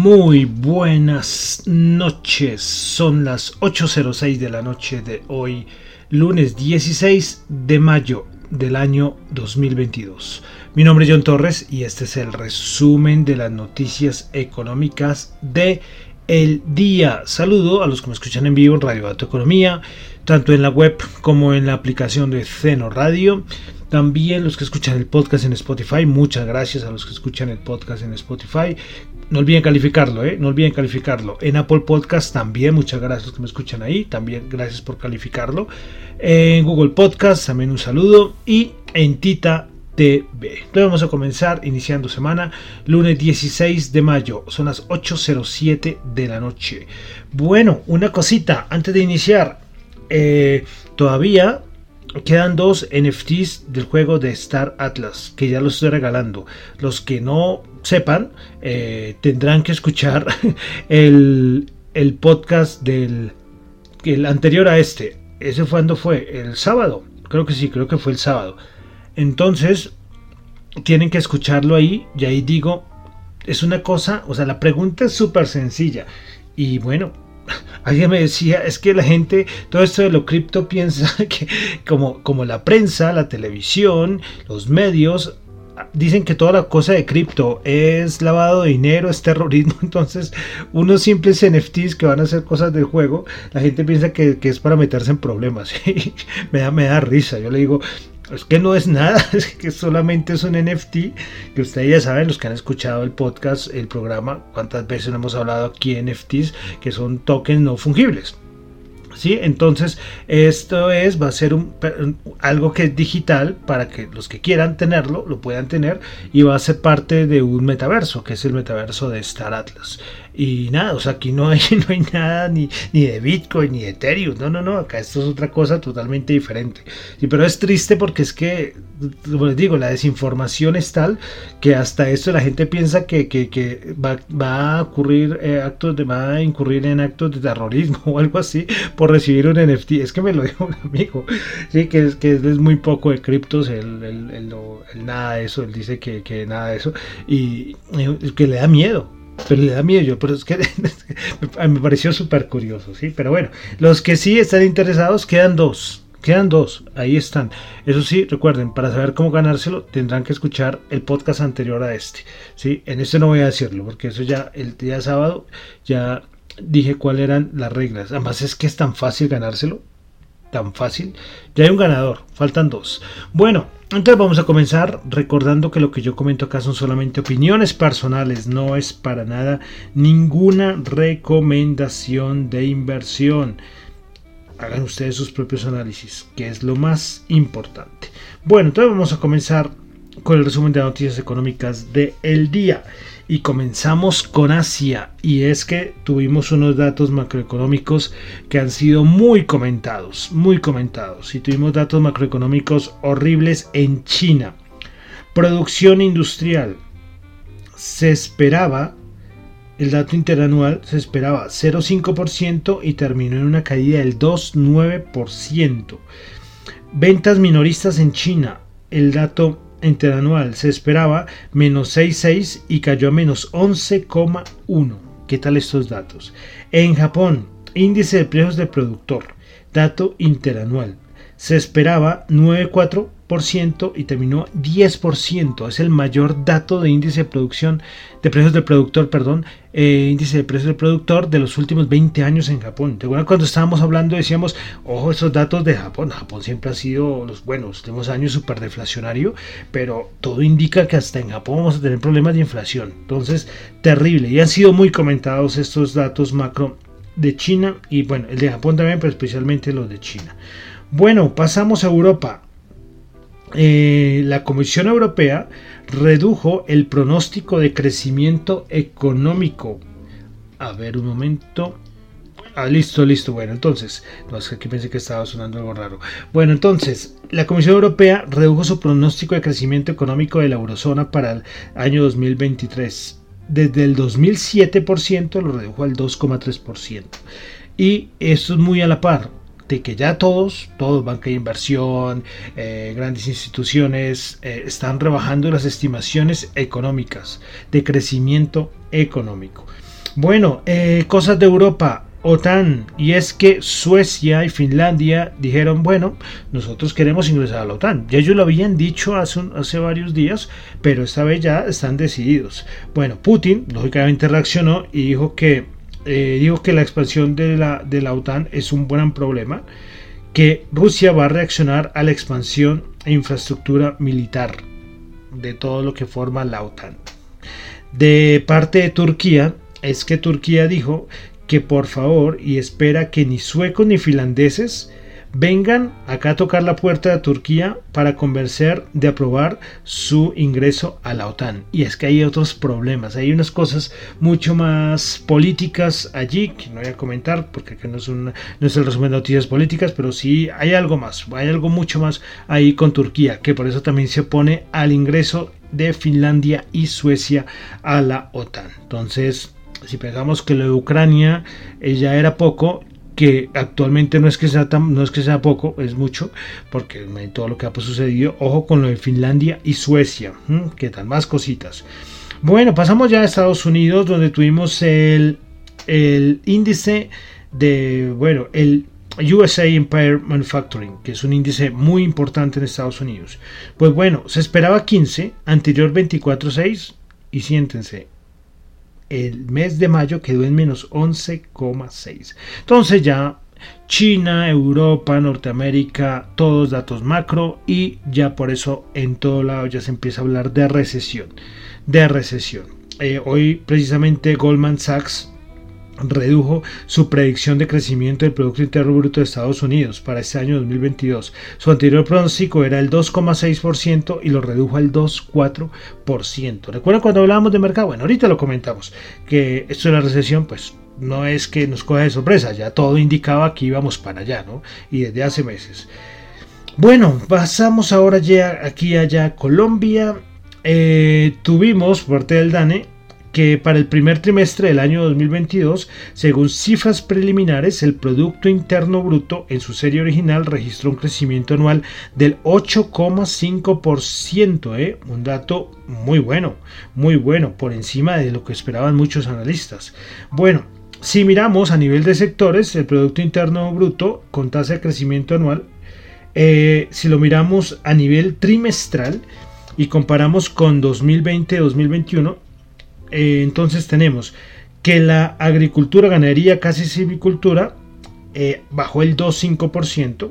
Muy buenas noches, son las 8.06 de la noche de hoy, lunes 16 de mayo del año 2022. Mi nombre es John Torres y este es el resumen de las noticias económicas de el día. Saludo a los que me escuchan en vivo en Radio Dato Economía, tanto en la web como en la aplicación de Ceno Radio. También los que escuchan el podcast en Spotify, muchas gracias a los que escuchan el podcast en Spotify. No olviden calificarlo, ¿eh? No olviden calificarlo. En Apple Podcast también, muchas gracias que me escuchan ahí. También gracias por calificarlo. En Google Podcast también un saludo. Y en Tita TV. Entonces vamos a comenzar iniciando semana, lunes 16 de mayo, son las 8.07 de la noche. Bueno, una cosita antes de iniciar. Eh, todavía Quedan dos NFTs del juego de Star Atlas, que ya los estoy regalando. Los que no sepan, eh, tendrán que escuchar el, podcast del el anterior a este. ¿Ese cuando fue? ¿El sábado? Creo que sí, creo que fue el sábado. Entonces, tienen que escucharlo ahí. Y ahí digo, es una cosa, o sea, la pregunta es súper sencilla. Y bueno, Alguien me decía, es que la gente, todo esto de lo cripto piensa que como, como la prensa, la televisión, los medios, dicen que toda la cosa de cripto es lavado de dinero, es terrorismo, entonces unos simples NFTs que van a hacer cosas del juego, la gente piensa que, es para meterse en problemas. me, da, me da risa, yo le digo, es que no es nada, es que solamente es un NFT, que ustedes ya saben, los que han escuchado el podcast, el programa, cuántas veces hemos hablado aquí de NFTs, que son tokens no fungibles. ¿Sí? Entonces, esto es, va a ser algo que es digital para que los que quieran tenerlo lo puedan tener y va a ser parte de un metaverso, que es el metaverso de Star Atlas. Y nada, o sea, aquí no hay, no hay nada ni, ni de Bitcoin ni de Ethereum. No, no, no, acá esto es otra cosa totalmente diferente. Sí, pero es triste porque es que, como les digo, la desinformación es tal que hasta esto la gente piensa que, que, va, va, a ocurrir eh, actos de, va a incurrir en actos de terrorismo o algo así por recibir un NFT. Es que me lo dijo un amigo, sí, que es, que es muy poco de criptos, el, el, el, nada de eso, él dice que, que nada de eso, y que le da miedo pero le da miedo, pero es que me pareció súper curioso, ¿sí? Pero bueno, los que sí están interesados quedan dos. Quedan dos, ahí están. Eso sí, recuerden, para saber cómo ganárselo tendrán que escuchar el podcast anterior a este. ¿sí? En este no voy a decirlo, porque eso ya el día sábado ya dije cuáles eran las reglas. Además es que es tan fácil ganárselo, tan fácil. Ya hay un ganador, faltan dos. Bueno, entonces vamos a comenzar recordando que lo que yo comento acá son solamente opiniones personales, no es para nada ninguna recomendación de inversión. Hagan ustedes sus propios análisis, que es lo más importante. Bueno, entonces vamos a comenzar con el resumen de noticias económicas del el día. Y comenzamos con Asia. Y es que tuvimos unos datos macroeconómicos que han sido muy comentados, muy comentados. Y tuvimos datos macroeconómicos horribles en China. Producción industrial. Se esperaba, el dato interanual se esperaba 0,5% y terminó en una caída del 2,9%. Ventas minoristas en China. El dato interanual se esperaba menos 6,6 y cayó a menos 11,1. ¿Qué tal estos datos? En Japón, índice de precios del productor, dato interanual, se esperaba 9,4 y terminó 10%. Es el mayor dato de índice de producción de precios del productor, perdón, eh, índice de precios del productor de los últimos 20 años en Japón. ¿Te acuerdas cuando estábamos hablando decíamos, ojo, esos datos de Japón? Japón siempre ha sido los buenos, últimos años súper deflacionario, pero todo indica que hasta en Japón vamos a tener problemas de inflación. Entonces, terrible. Y han sido muy comentados estos datos macro de China y bueno, el de Japón también, pero especialmente los de China. Bueno, pasamos a Europa. Eh, la Comisión Europea redujo el pronóstico de crecimiento económico. A ver un momento. Ah, listo, listo. Bueno, entonces, no es que aquí pensé que estaba sonando algo raro. Bueno, entonces, la Comisión Europea redujo su pronóstico de crecimiento económico de la eurozona para el año 2023. Desde el 2007% lo redujo al 2,3%. Y esto es muy a la par de que ya todos, todos, banca de inversión, eh, grandes instituciones, eh, están rebajando las estimaciones económicas de crecimiento económico. Bueno, eh, cosas de Europa. OTAN y es que Suecia y Finlandia dijeron bueno nosotros queremos ingresar a la OTAN ya ellos lo habían dicho hace, hace varios días pero esta vez ya están decididos bueno Putin lógicamente reaccionó y dijo que eh, digo que la expansión de la, de la OTAN es un buen problema, que Rusia va a reaccionar a la expansión e infraestructura militar de todo lo que forma la OTAN. De parte de Turquía, es que Turquía dijo que por favor y espera que ni suecos ni finlandeses vengan acá a tocar la puerta de Turquía para convencer de aprobar su ingreso a la OTAN. Y es que hay otros problemas, hay unas cosas mucho más políticas allí que no voy a comentar porque no es, no es el resumen de noticias políticas, pero sí hay algo más, hay algo mucho más ahí con Turquía, que por eso también se opone al ingreso de Finlandia y Suecia a la OTAN. Entonces, si pensamos que lo de Ucrania eh, ya era poco, que actualmente no es que sea no es que sea poco, es mucho, porque todo lo que ha sucedido, ojo con lo de Finlandia y Suecia, que dan más cositas. Bueno, pasamos ya a Estados Unidos, donde tuvimos el, el índice de, bueno, el USA Empire Manufacturing, que es un índice muy importante en Estados Unidos. Pues bueno, se esperaba 15, anterior 24.6, y siéntense, el mes de mayo quedó en menos 11,6. Entonces ya China, Europa, Norteamérica, todos datos macro y ya por eso en todo lado ya se empieza a hablar de recesión. De recesión. Eh, hoy precisamente Goldman Sachs redujo su predicción de crecimiento del Producto Interno Bruto de Estados Unidos para este año 2022. Su anterior pronóstico era el 2,6% y lo redujo al 2,4%. ¿Recuerdan cuando hablábamos de mercado? Bueno, ahorita lo comentamos, que esto de la recesión, pues no es que nos coja de sorpresa, ya todo indicaba que íbamos para allá, ¿no? Y desde hace meses. Bueno, pasamos ahora ya aquí allá a Colombia. Eh, tuvimos por parte del DANE que para el primer trimestre del año 2022, según cifras preliminares, el Producto Interno Bruto en su serie original registró un crecimiento anual del 8,5%, ¿eh? un dato muy bueno, muy bueno, por encima de lo que esperaban muchos analistas. Bueno, si miramos a nivel de sectores, el Producto Interno Bruto con tasa de crecimiento anual, eh, si lo miramos a nivel trimestral y comparamos con 2020-2021, eh, entonces tenemos que la agricultura, ganadería, casi silvicultura eh, bajó el 2,5%.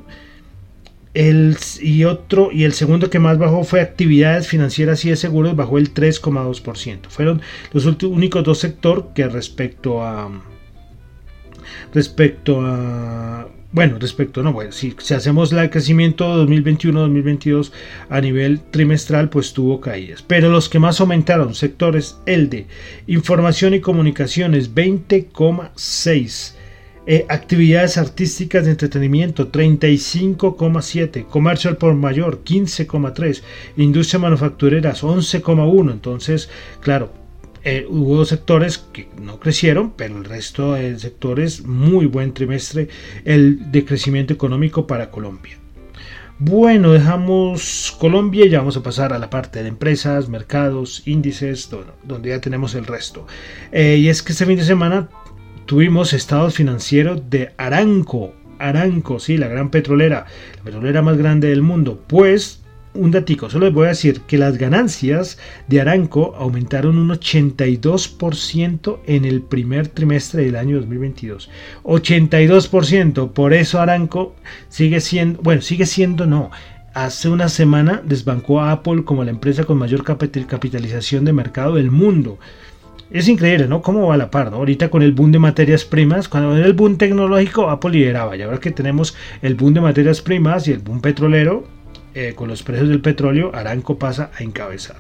El, y y el segundo que más bajó fue actividades financieras y de seguros bajó el 3,2%. Fueron los únicos dos sectores que respecto a respecto a bueno, respecto, no, bueno, si, hacemos el crecimiento 2021-2022 a nivel trimestral, pues tuvo caídas. Pero los que más aumentaron, sectores, el de información y comunicaciones, 20,6. Eh, actividades artísticas de entretenimiento 35,7, comercio al por mayor 15,3, industria manufactureras 11,1. Entonces, claro, eh, hubo sectores que no crecieron, pero el resto de sectores, muy buen trimestre el de crecimiento económico para Colombia. Bueno, dejamos Colombia y ya vamos a pasar a la parte de empresas, mercados, índices, donde ya tenemos el resto. Eh, y es que este fin de semana tuvimos estados financieros de Aranco. Aranco, sí, la gran petrolera, la petrolera más grande del mundo. Pues un datico, solo les voy a decir que las ganancias de Aranco aumentaron un 82% en el primer trimestre del año 2022. 82%, por eso Aranco sigue siendo, bueno, sigue siendo no. Hace una semana desbancó a Apple como la empresa con mayor capitalización de mercado del mundo. Es increíble, ¿no? ¿Cómo va a la par? ¿no? Ahorita con el boom de materias primas, cuando era el boom tecnológico, Apple lideraba. Y ahora que tenemos el boom de materias primas y el boom petrolero, eh, con los precios del petróleo, Aranco pasa a encabezar.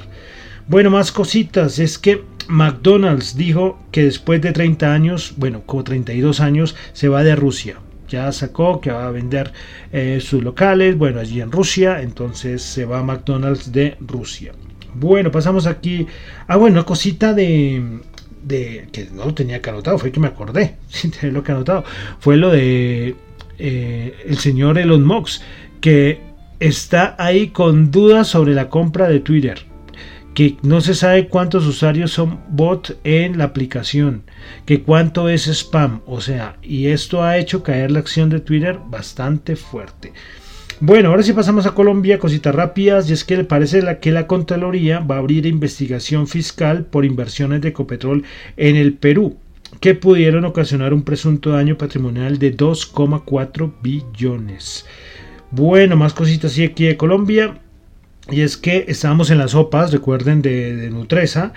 Bueno, más cositas. Es que McDonald's dijo que después de 30 años, bueno, como 32 años, se va de Rusia. Ya sacó que va a vender eh, sus locales, bueno, allí en Rusia, entonces se va a McDonald's de Rusia. Bueno, pasamos aquí. Ah, bueno, cosita de, que no tenía que anotado, fue que me acordé, sin tenerlo que anotado. Fue lo de eh, el señor Elon Musk, que está ahí con dudas sobre la compra de Twitter que no se sabe cuántos usuarios son bot en la aplicación, que cuánto es spam, o sea, y esto ha hecho caer la acción de Twitter bastante fuerte. Bueno, ahora sí pasamos a Colombia, cositas rápidas, y es que parece que la Contraloría va a abrir investigación fiscal por inversiones de Ecopetrol en el Perú, que pudieron ocasionar un presunto daño patrimonial de 2,4 billones. Bueno, más cositas así aquí de Colombia. Y es que estábamos en las sopas, recuerden, de, de Nutresa.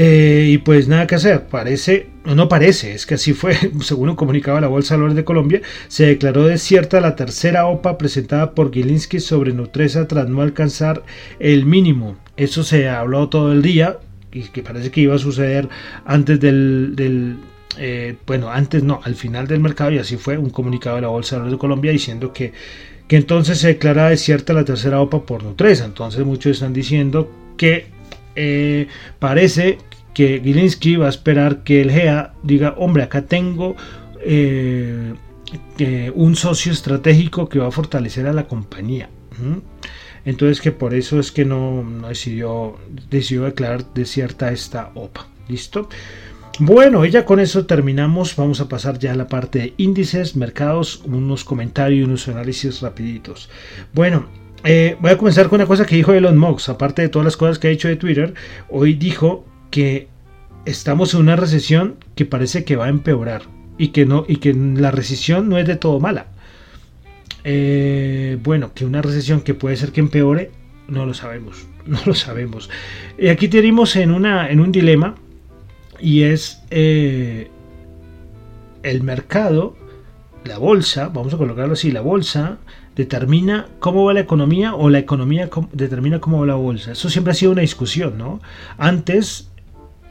Eh, y pues nada que hacer, parece, no parece, es que así fue, según comunicaba la Bolsa de de Colombia, se declaró desierta la tercera OPA presentada por Gilinski sobre Nutresa tras no alcanzar el mínimo. Eso se habló todo el día y que parece que iba a suceder antes del, eh, bueno, antes no, al final del mercado y así fue un comunicado de la Bolsa de Valores de Colombia diciendo que que entonces se declara desierta la tercera OPA por Nutresa. Entonces muchos están diciendo que eh, parece que Gilinski va a esperar que el GEA diga, hombre, acá tengo eh, un socio estratégico que va a fortalecer a la compañía. Entonces que por eso es que no, no decidió, decidió declarar desierta esta OPA. ¿Listo? Bueno, y ya con eso terminamos. Vamos a pasar ya a la parte de índices, mercados, unos comentarios y unos análisis rapiditos. Bueno, eh, voy a comenzar con una cosa que dijo Elon Musk. Aparte de todas las cosas que ha dicho de Twitter, hoy dijo que estamos en una recesión que parece que va a empeorar y que no y que la recesión no es de todo mala. Eh, bueno, que una recesión que puede ser que empeore, no lo sabemos, no lo sabemos. Y aquí tenemos en una en un dilema y es eh, el mercado, la bolsa, vamos a colocarlo así, la bolsa determina cómo va la economía o la economía determina cómo va la bolsa. Eso siempre ha sido una discusión, ¿no? Antes,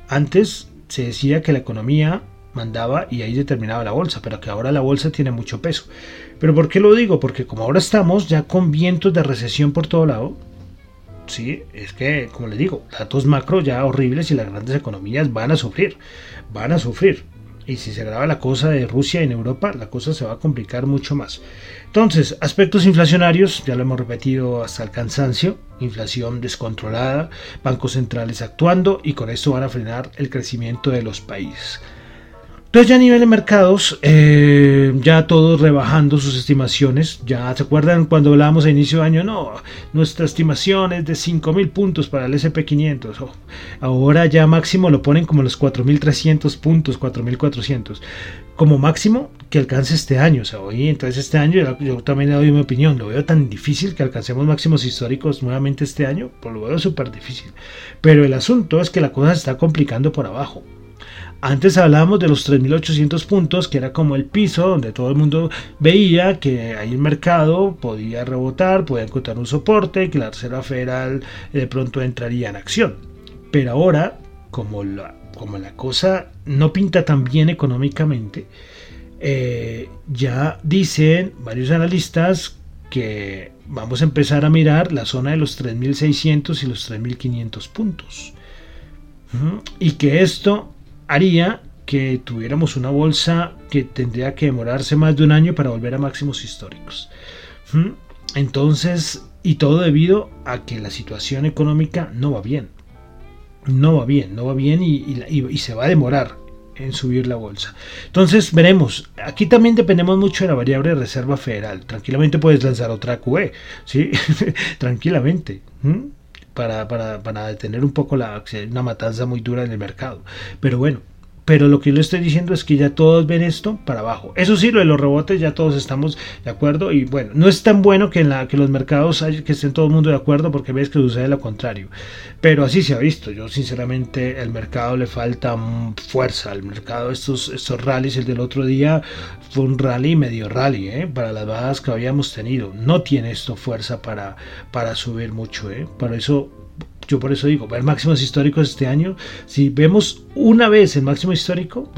antes se decía que la economía mandaba y ahí determinaba la bolsa, pero que ahora la bolsa tiene mucho peso. ¿Pero por qué lo digo? Porque como ahora estamos ya con vientos de recesión por todo lado, Sí, es que, como les digo, datos macro ya horribles y las grandes economías van a sufrir, van a sufrir. Y si se agrava la cosa de Rusia en Europa, la cosa se va a complicar mucho más. Entonces, aspectos inflacionarios, ya lo hemos repetido hasta el cansancio, inflación descontrolada, bancos centrales actuando y con esto van a frenar el crecimiento de los países. Entonces ya a nivel de mercados, eh, ya todos rebajando sus estimaciones. Ya se acuerdan cuando hablábamos a inicio de año, no, nuestra estimación es de 5.000 puntos para el SP500. ahora ya máximo lo ponen como los 4.300 puntos, 4.400. Como máximo que alcance este año. O sea, hoy entonces este año yo, también le doy mi opinión. Lo veo tan difícil que alcancemos máximos históricos nuevamente este año. Pues lo veo súper difícil. Pero el asunto es que la cosa se está complicando por abajo. Antes hablábamos de los 3.800 puntos, que era como el piso donde todo el mundo veía que ahí el mercado podía rebotar, podía encontrar un soporte que la Reserva Federal de pronto entraría en acción. Pero ahora, como la, como la cosa no pinta tan bien económicamente, eh, ya dicen varios analistas que vamos a empezar a mirar la zona de los 3.600 y los 3.500 puntos. Y que esto haría que tuviéramos una bolsa que tendría que demorarse más de un año para volver a máximos históricos. ¿Mm? Entonces, y todo debido a que la situación económica no va bien. No va bien, no va bien y, se va a demorar en subir la bolsa. Entonces veremos. Aquí también dependemos mucho de la variable de Reserva Federal. Tranquilamente puedes lanzar otra QE, ¿sí? Tranquilamente. Para, para, para, detener un poco la, una matanza muy dura en el mercado. Pero bueno, pero lo que yo le estoy diciendo es que ya todos ven esto para abajo. Eso sí, lo de los rebotes ya todos estamos de acuerdo y bueno, no es tan bueno que, en los mercados que estén todo el mundo de acuerdo porque ves que sucede lo contrario. Pero así se ha visto. Yo sinceramente el mercado le falta fuerza. al mercado estos, estos rallies, el del otro día fue un rally medio rally ¿eh? para las bajas que habíamos tenido. No tiene esto fuerza para, para subir mucho. ¿eh? Por eso yo por eso digo, ver máximos históricos este año, si vemos una vez el máximo histórico,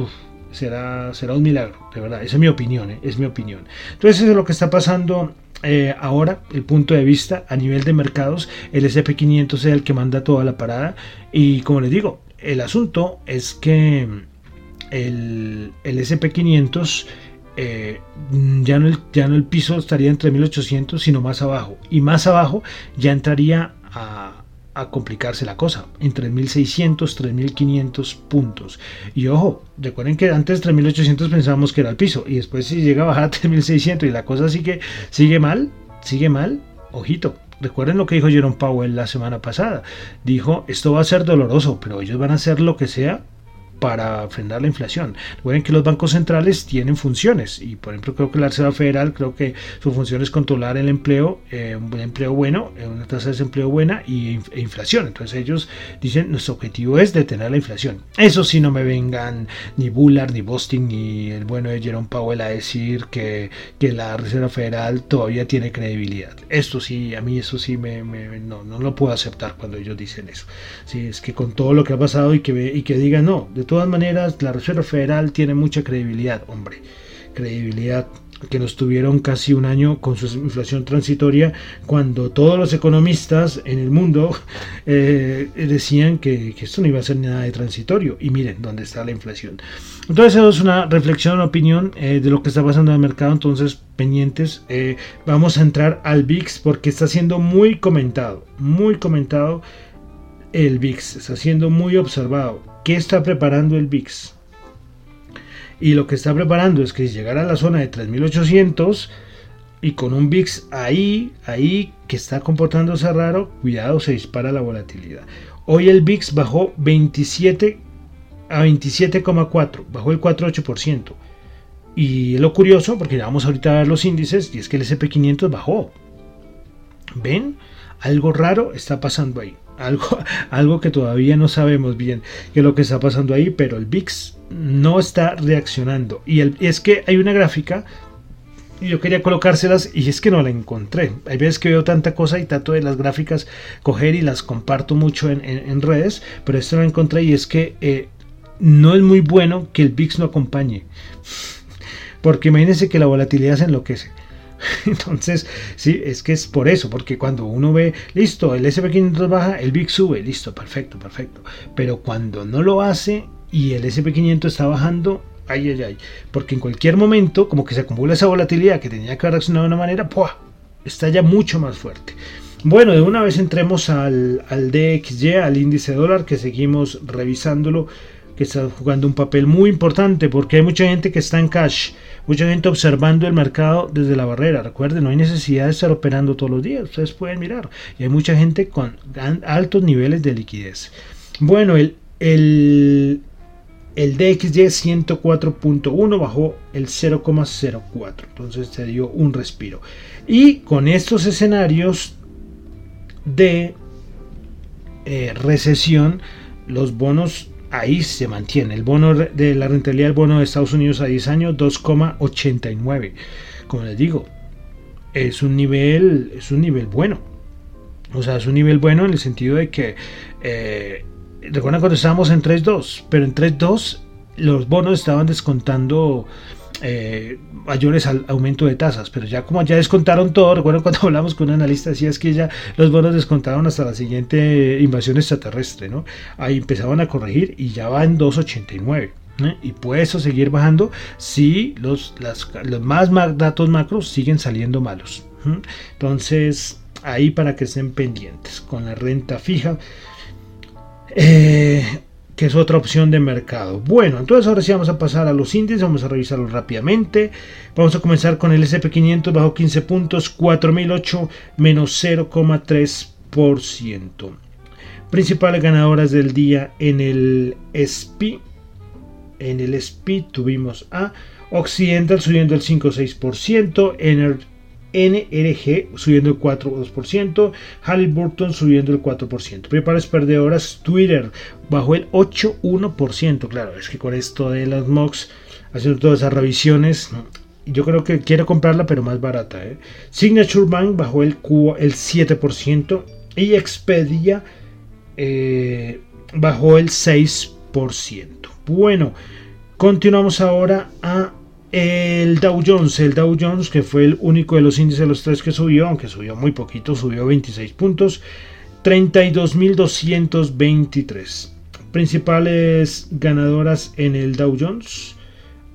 será, será un milagro, de verdad, esa es mi opinión, ¿eh? es mi opinión. Entonces eso es lo que está pasando eh, ahora, el punto de vista a nivel de mercados, el SP500 es el que manda toda la parada. Y como les digo, el asunto es que el, el SP500 eh, ya, no el, ya no el piso estaría entre 1800 sino más abajo. Y más abajo ya entraría a a complicarse la cosa, en 3.600, 3.500 puntos. Y ojo, recuerden que antes 3.800 pensábamos que era el piso y después si llega a bajar a 3.600 y la cosa sigue, sigue mal, sigue mal, ojito. Recuerden lo que dijo Jerome Powell la semana pasada. Dijo, esto va a ser doloroso, pero ellos van a hacer lo que sea para frenar la inflación. Recuerden que los bancos centrales tienen funciones y por ejemplo creo que la Reserva Federal creo que su función es controlar el empleo, eh, un empleo bueno, eh, una tasa de desempleo buena y, e inflación. Entonces ellos dicen nuestro objetivo es detener la inflación. Eso sí no me vengan ni Bullard, ni Boston, ni el bueno de Jerome Powell a decir que, que la Reserva Federal todavía tiene credibilidad. Esto sí, a mí eso sí me, no, no lo puedo aceptar cuando ellos dicen eso. Sí, es que con todo lo que ha pasado y que, y que digan no, de todas maneras, la Reserva Federal tiene mucha credibilidad, hombre. Credibilidad que nos tuvieron casi un año con su inflación transitoria, cuando todos los economistas en el mundo eh, decían que, esto no iba a ser nada de transitorio. Y miren dónde está la inflación. Entonces, eso es una reflexión, una opinión eh, de lo que está pasando en el mercado. Entonces, pendientes, eh, vamos a entrar al VIX porque está siendo muy comentado, muy comentado el VIX, está siendo muy observado. ¿Qué está preparando el VIX? Y lo que está preparando es que si llegara a la zona de 3800 y con un VIX ahí, ahí que está comportándose raro, cuidado, se dispara la volatilidad. Hoy el VIX bajó 27 a 27,4, bajó el 4,8%. Y lo curioso, porque vamos ahorita a ver los índices, y es que el SP500 bajó. ¿Ven? Algo raro está pasando ahí algo, algo que todavía no sabemos bien qué es lo que está pasando ahí, pero el VIX no está reaccionando. Y es que hay una gráfica, y yo quería colocárselas y es que no la encontré. Hay veces que veo tanta cosa y trato de las gráficas coger y las comparto mucho en, redes, pero esto no la encontré y es que eh, no es muy bueno que el VIX no acompañe. Porque imagínense que la volatilidad se enloquece. Entonces, sí, es que es por eso, porque cuando uno ve, listo, el SP500 baja, el VIX sube, listo, perfecto, perfecto. Pero cuando no lo hace y el SP500 está bajando, ay, ay, ay, porque en cualquier momento, como que se acumula esa volatilidad que tenía que reaccionar de una manera, ¡pua! está ya mucho más fuerte. Bueno, de una vez entremos al, al DXY, al índice dólar, que seguimos revisándolo, que está jugando un papel muy importante, porque hay mucha gente que está en cash mucha gente observando el mercado desde la barrera. Recuerden, no hay necesidad de estar operando todos los días, ustedes pueden mirar. Y hay mucha gente con altos niveles de liquidez. Bueno, el, el, el DXY 104.1 bajó el 0,04, entonces se dio un respiro. Y con estos escenarios de eh, recesión, los bonos ahí se mantiene. El bono de la rentabilidad del bono de Estados Unidos a 10 años 2,89. Como les digo, es un nivel es un nivel bueno. O sea, es un nivel bueno en el sentido de que eh, recuerdan cuando estábamos en 3.2, pero en 3.2 los bonos estaban descontando eh, mayores al aumento de tasas, pero ya como ya descontaron todo, recuerdo cuando hablamos con un analista decía es que ya los bonos descontaron hasta la siguiente invasión extraterrestre, ¿no? Ahí empezaban a corregir y ya va en 2.89. ¿eh? Y puede eso seguir bajando si los, los más datos macros siguen saliendo malos. Entonces, ahí para que estén pendientes. Con la renta fija. Eh, que es otra opción de mercado. Bueno, entonces ahora sí vamos a pasar a los índices, vamos a revisarlo rápidamente. Vamos a comenzar con el SP500 bajo 15 puntos, 4008 menos 0,3%. Principales ganadoras del día en el SPI. En el SPI tuvimos a Occidental subiendo el 5,6%, Energy NRG subiendo el 4,2%, Halliburton subiendo el 4%. Prepares perdedoras, Twitter bajó el 8,1%. Claro, es que con esto de las MOX, haciendo todas esas revisiones, yo creo que quiero comprarla, pero más barata. ¿eh? Signature Bank bajó el, el 7% y Expedia eh, bajó el 6%. Bueno, continuamos ahora a el Dow Jones, el Dow Jones que fue el único de los índices de los tres que subió, aunque subió muy poquito, subió 26 puntos, 32.223. Principales ganadoras en el Dow Jones.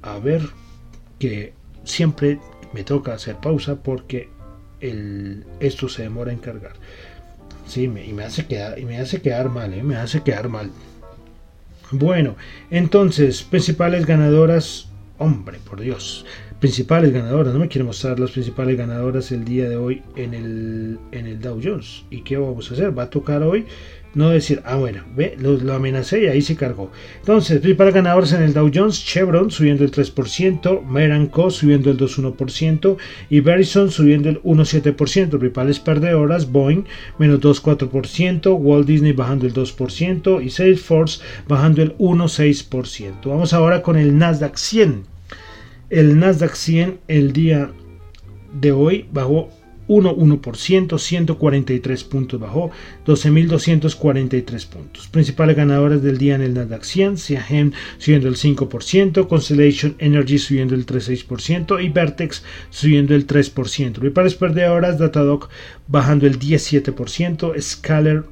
A ver, que siempre me toca hacer pausa porque esto se demora en cargar. Sí, me, y, me hace quedar, y me hace quedar mal, ¿eh? me hace quedar mal. Bueno, entonces, principales ganadoras Hombre, por Dios. Principales ganadoras. No me quiere mostrar las principales ganadoras el día de hoy en el, en el Dow Jones. ¿Y qué vamos a hacer? Va a tocar hoy no decir, ah, bueno, ve, lo, amenacé y ahí se cargó. Entonces, principales ganadoras en el Dow Jones, Chevron subiendo el 3%, Meranco subiendo el 2,1% y Verizon subiendo el 1,7%. Principales perdedoras, Boeing menos 2,4%, Walt Disney bajando el 2% y Salesforce bajando el 1,6%. Vamos ahora con el Nasdaq 100. El Nasdaq 100 el día de hoy bajó 1,1%, 143 puntos bajó, 12.243 puntos. Principales ganadores del día en el Nasdaq 100, Siagen subiendo el 5%, Constellation Energy subiendo el 3,6% y Vertex subiendo el 3%. Principales perdedoras, Datadog bajando el 17%, Scalar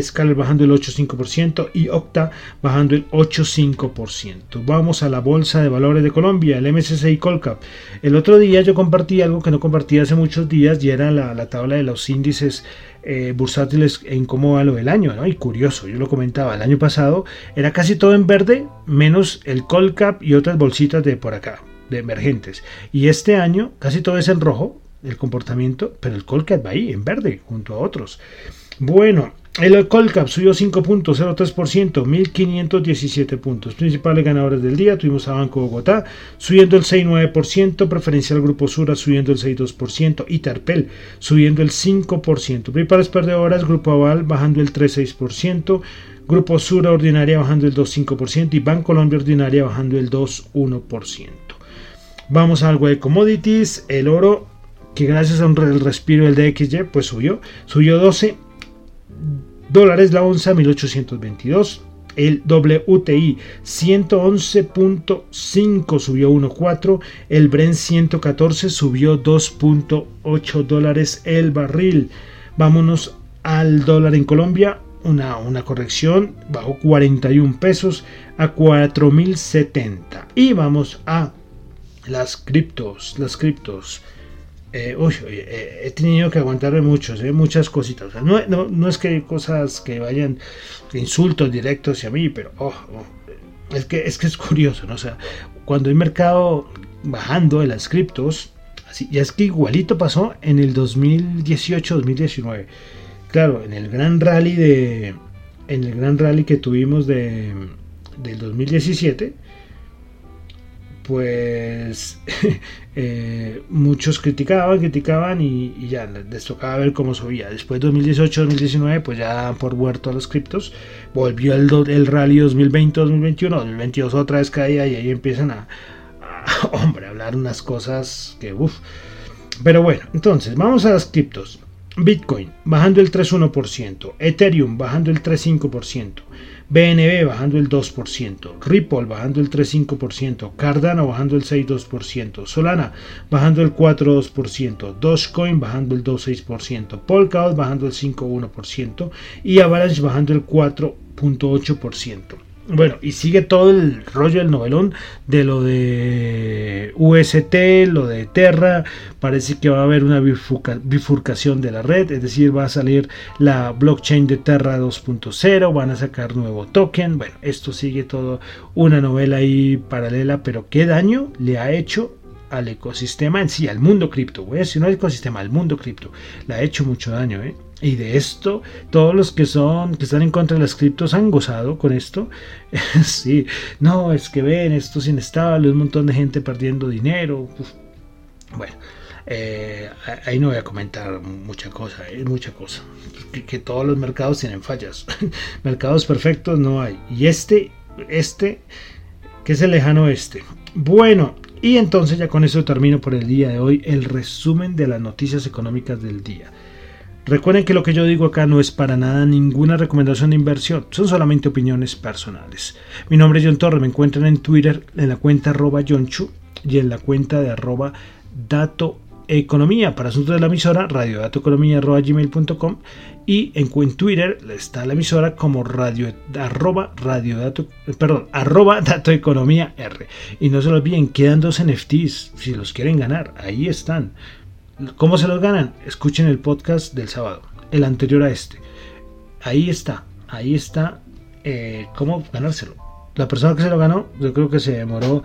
Scalar bajando el 8,5% y Octa bajando el 8,5%. Vamos a la Bolsa de Valores de Colombia, el MSCI Colcap. El otro día yo compartí algo que no compartí hace muchos días y era la, tabla de los índices eh, bursátiles en cómo va lo del año, ¿no? Y curioso, yo lo comentaba, el año pasado era casi todo en verde, menos el Colcap y otras bolsitas de por acá, de emergentes. Y este año casi todo es en rojo, el comportamiento, pero el Colcap va ahí, en verde, junto a otros. Bueno, el Colcap subió 5.03%, 1.517 puntos. Principales ganadores del día tuvimos a Banco Bogotá subiendo el 6.9%, Preferencial Grupo Sura subiendo el 6.2% y Tarpel subiendo el 5%. Principales perdedoras, Grupo Aval bajando el 3.6%, Grupo Sura Ordinaria bajando el 2.5% y Banco Colombia Ordinaria bajando el 2.1%. Vamos a algo de commodities, el oro que gracias a un respiro del DXY pues subió, subió 12 dólares la onza 1822. El WTI 111.5 subió 1.4. El Brent 114 subió 2.8 dólares el barril. Vámonos al dólar en Colombia. Una, una corrección bajó 41 pesos a 4070. Y vamos a las criptos. Las criptos. Eh, eh, he tenido que aguantarme muchos, eh, muchas cositas. no, es que hay cosas que vayan insultos directos hacia mí, pero oh, oh, es, que, es que es curioso, cuando hay mercado bajando de las criptos, así, y es que igualito pasó en el 2018-2019. Claro, en el gran rally de. En el gran rally que tuvimos de, del 2017 pues eh, muchos criticaban, criticaban y, ya les tocaba ver cómo subía. Después 2018-2019, pues ya por huerto a los criptos, volvió el, el rally 2020-2021, 2022 otra vez caía y ahí empiezan a, hombre, hablar unas cosas que, uff. Pero bueno, entonces, vamos a las criptos. Bitcoin bajando el 3,1%, Ethereum bajando el 3,5%, BNB bajando el 2%, Ripple bajando el 3.5%, Cardano bajando el 6.2%, Solana bajando el 4.2%, Dogecoin bajando el 2.6%, Polkadot bajando el 5.1% y Avalanche bajando el 4.8%. Bueno, y sigue todo el rollo del novelón de lo de UST, lo de Terra. Parece que va a haber una bifurcación de la red, es decir, va a salir la blockchain de Terra 2.0, van a sacar nuevo token. Bueno, esto sigue todo una novela ahí paralela, pero ¿qué daño le ha hecho al ecosistema en sí, al mundo cripto. Voy a decir no al ecosistema, al mundo cripto. Le ha hecho mucho daño, ¿eh? Y de esto, todos los que son, que están en contra de las criptos han gozado con esto. sí, no, es que ven, esto es inestable, un montón de gente perdiendo dinero. Bueno, eh, ahí no voy a comentar mucha cosa, es mucha cosa. Que, que, todos los mercados tienen fallas. mercados perfectos no hay. Y este, este, que es el lejano este. Bueno, y entonces ya con eso termino por el día de hoy el resumen de las noticias económicas del día. Recuerden que lo que yo digo acá no es para nada ninguna recomendación de inversión, son solamente opiniones personales. Mi nombre es John Torre, me encuentran en Twitter en la cuenta arroba Chu y en la cuenta de arroba dato economía para asuntos de la emisora radiodatoeconomía.gmail.com y en, Twitter está la emisora como radio arroba radio dato, perdón arroba dato economía r. Y no se lo olviden quedan dos NFTs si los quieren ganar ahí están. ¿cómo se los ganan? escuchen el podcast del sábado el anterior a este. Ahí está ahí está eh, cómo ganárselo. La persona que se lo ganó yo creo que se demoró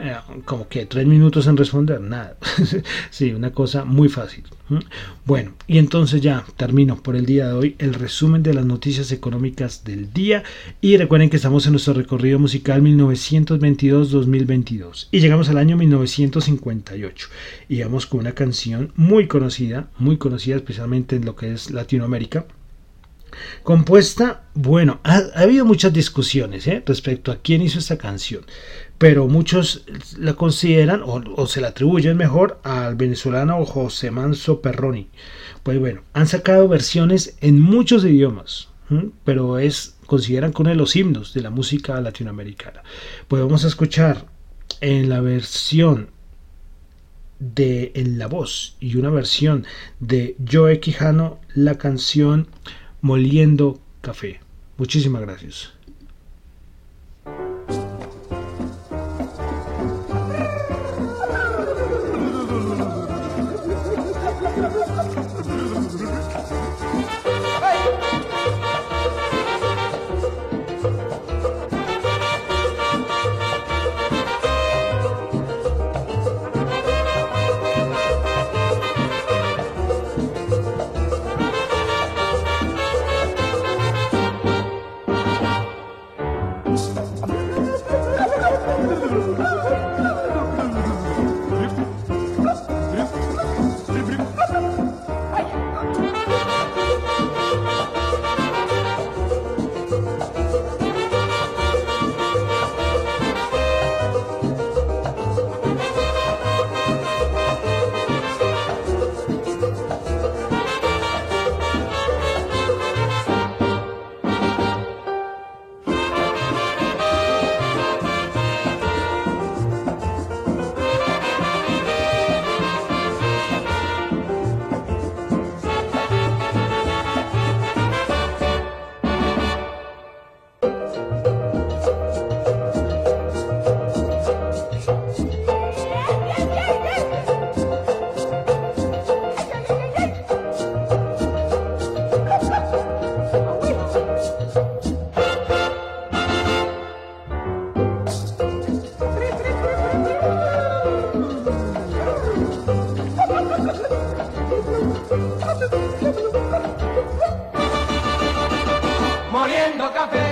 eh, como que tres minutos en responder, nada. sí, una cosa muy fácil. Bueno, y entonces ya termino por el día de hoy el resumen de las noticias económicas del día. Y recuerden que estamos en nuestro recorrido musical 1922-2022 y llegamos al año 1958. Y vamos con una canción muy conocida, muy conocida especialmente en lo que es Latinoamérica Compuesta, bueno, ha, habido muchas discusiones ¿eh? respecto a quién hizo esta canción, pero muchos la consideran o, se la atribuyen mejor al venezolano José Manso Perroni. Pues bueno, han sacado versiones en muchos idiomas, pero es consideran que uno de los himnos de la música latinoamericana. Pues vamos a escuchar en la versión de En la voz y una versión de Joe Quijano la canción Moliendo Café. Muchísimas gracias. café.